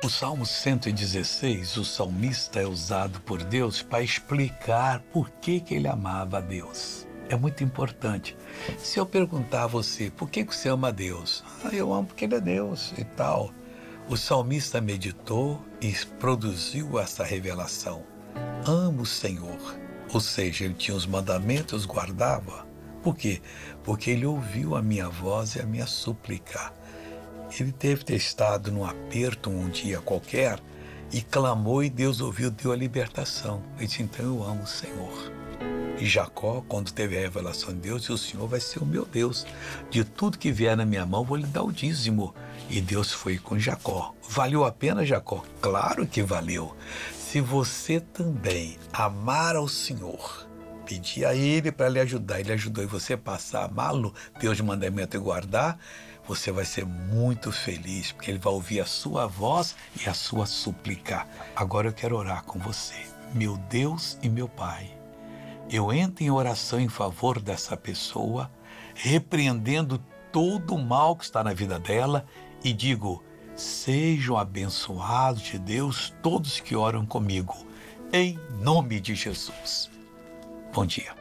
O Salmo 116, o salmista é usado por Deus para explicar por que, que ele amava a Deus. É muito importante. Se eu perguntar a você, por que, que você ama a Deus? Ah, eu amo porque ele é Deus e tal. O salmista meditou e produziu essa revelação. Amo o Senhor. Ou seja, ele tinha os mandamentos, guardava. Por quê? Porque ele ouviu a minha voz e a minha súplica. Ele deve ter estado num aperto um dia qualquer e clamou e Deus ouviu, deu a libertação. Ele disse, então eu amo o Senhor. E Jacó, quando teve a revelação de Deus, disse, o Senhor vai ser o meu Deus. De tudo que vier na minha mão, vou lhe dar o dízimo. E Deus foi com Jacó. Valeu a pena, Jacó? Claro que valeu. Se você também amar ao Senhor, pedir a Ele para lhe ajudar, Ele ajudou e você passar a amá-lo, Deus de mandamento e guardar, você vai ser muito feliz, porque Ele vai ouvir a sua voz e a sua súplica. Agora eu quero orar com você. Meu Deus e meu Pai, eu entro em oração em favor dessa pessoa, repreendendo todo o mal que está na vida dela e digo: sejam abençoados de Deus todos que oram comigo, em nome de Jesus. Bom dia.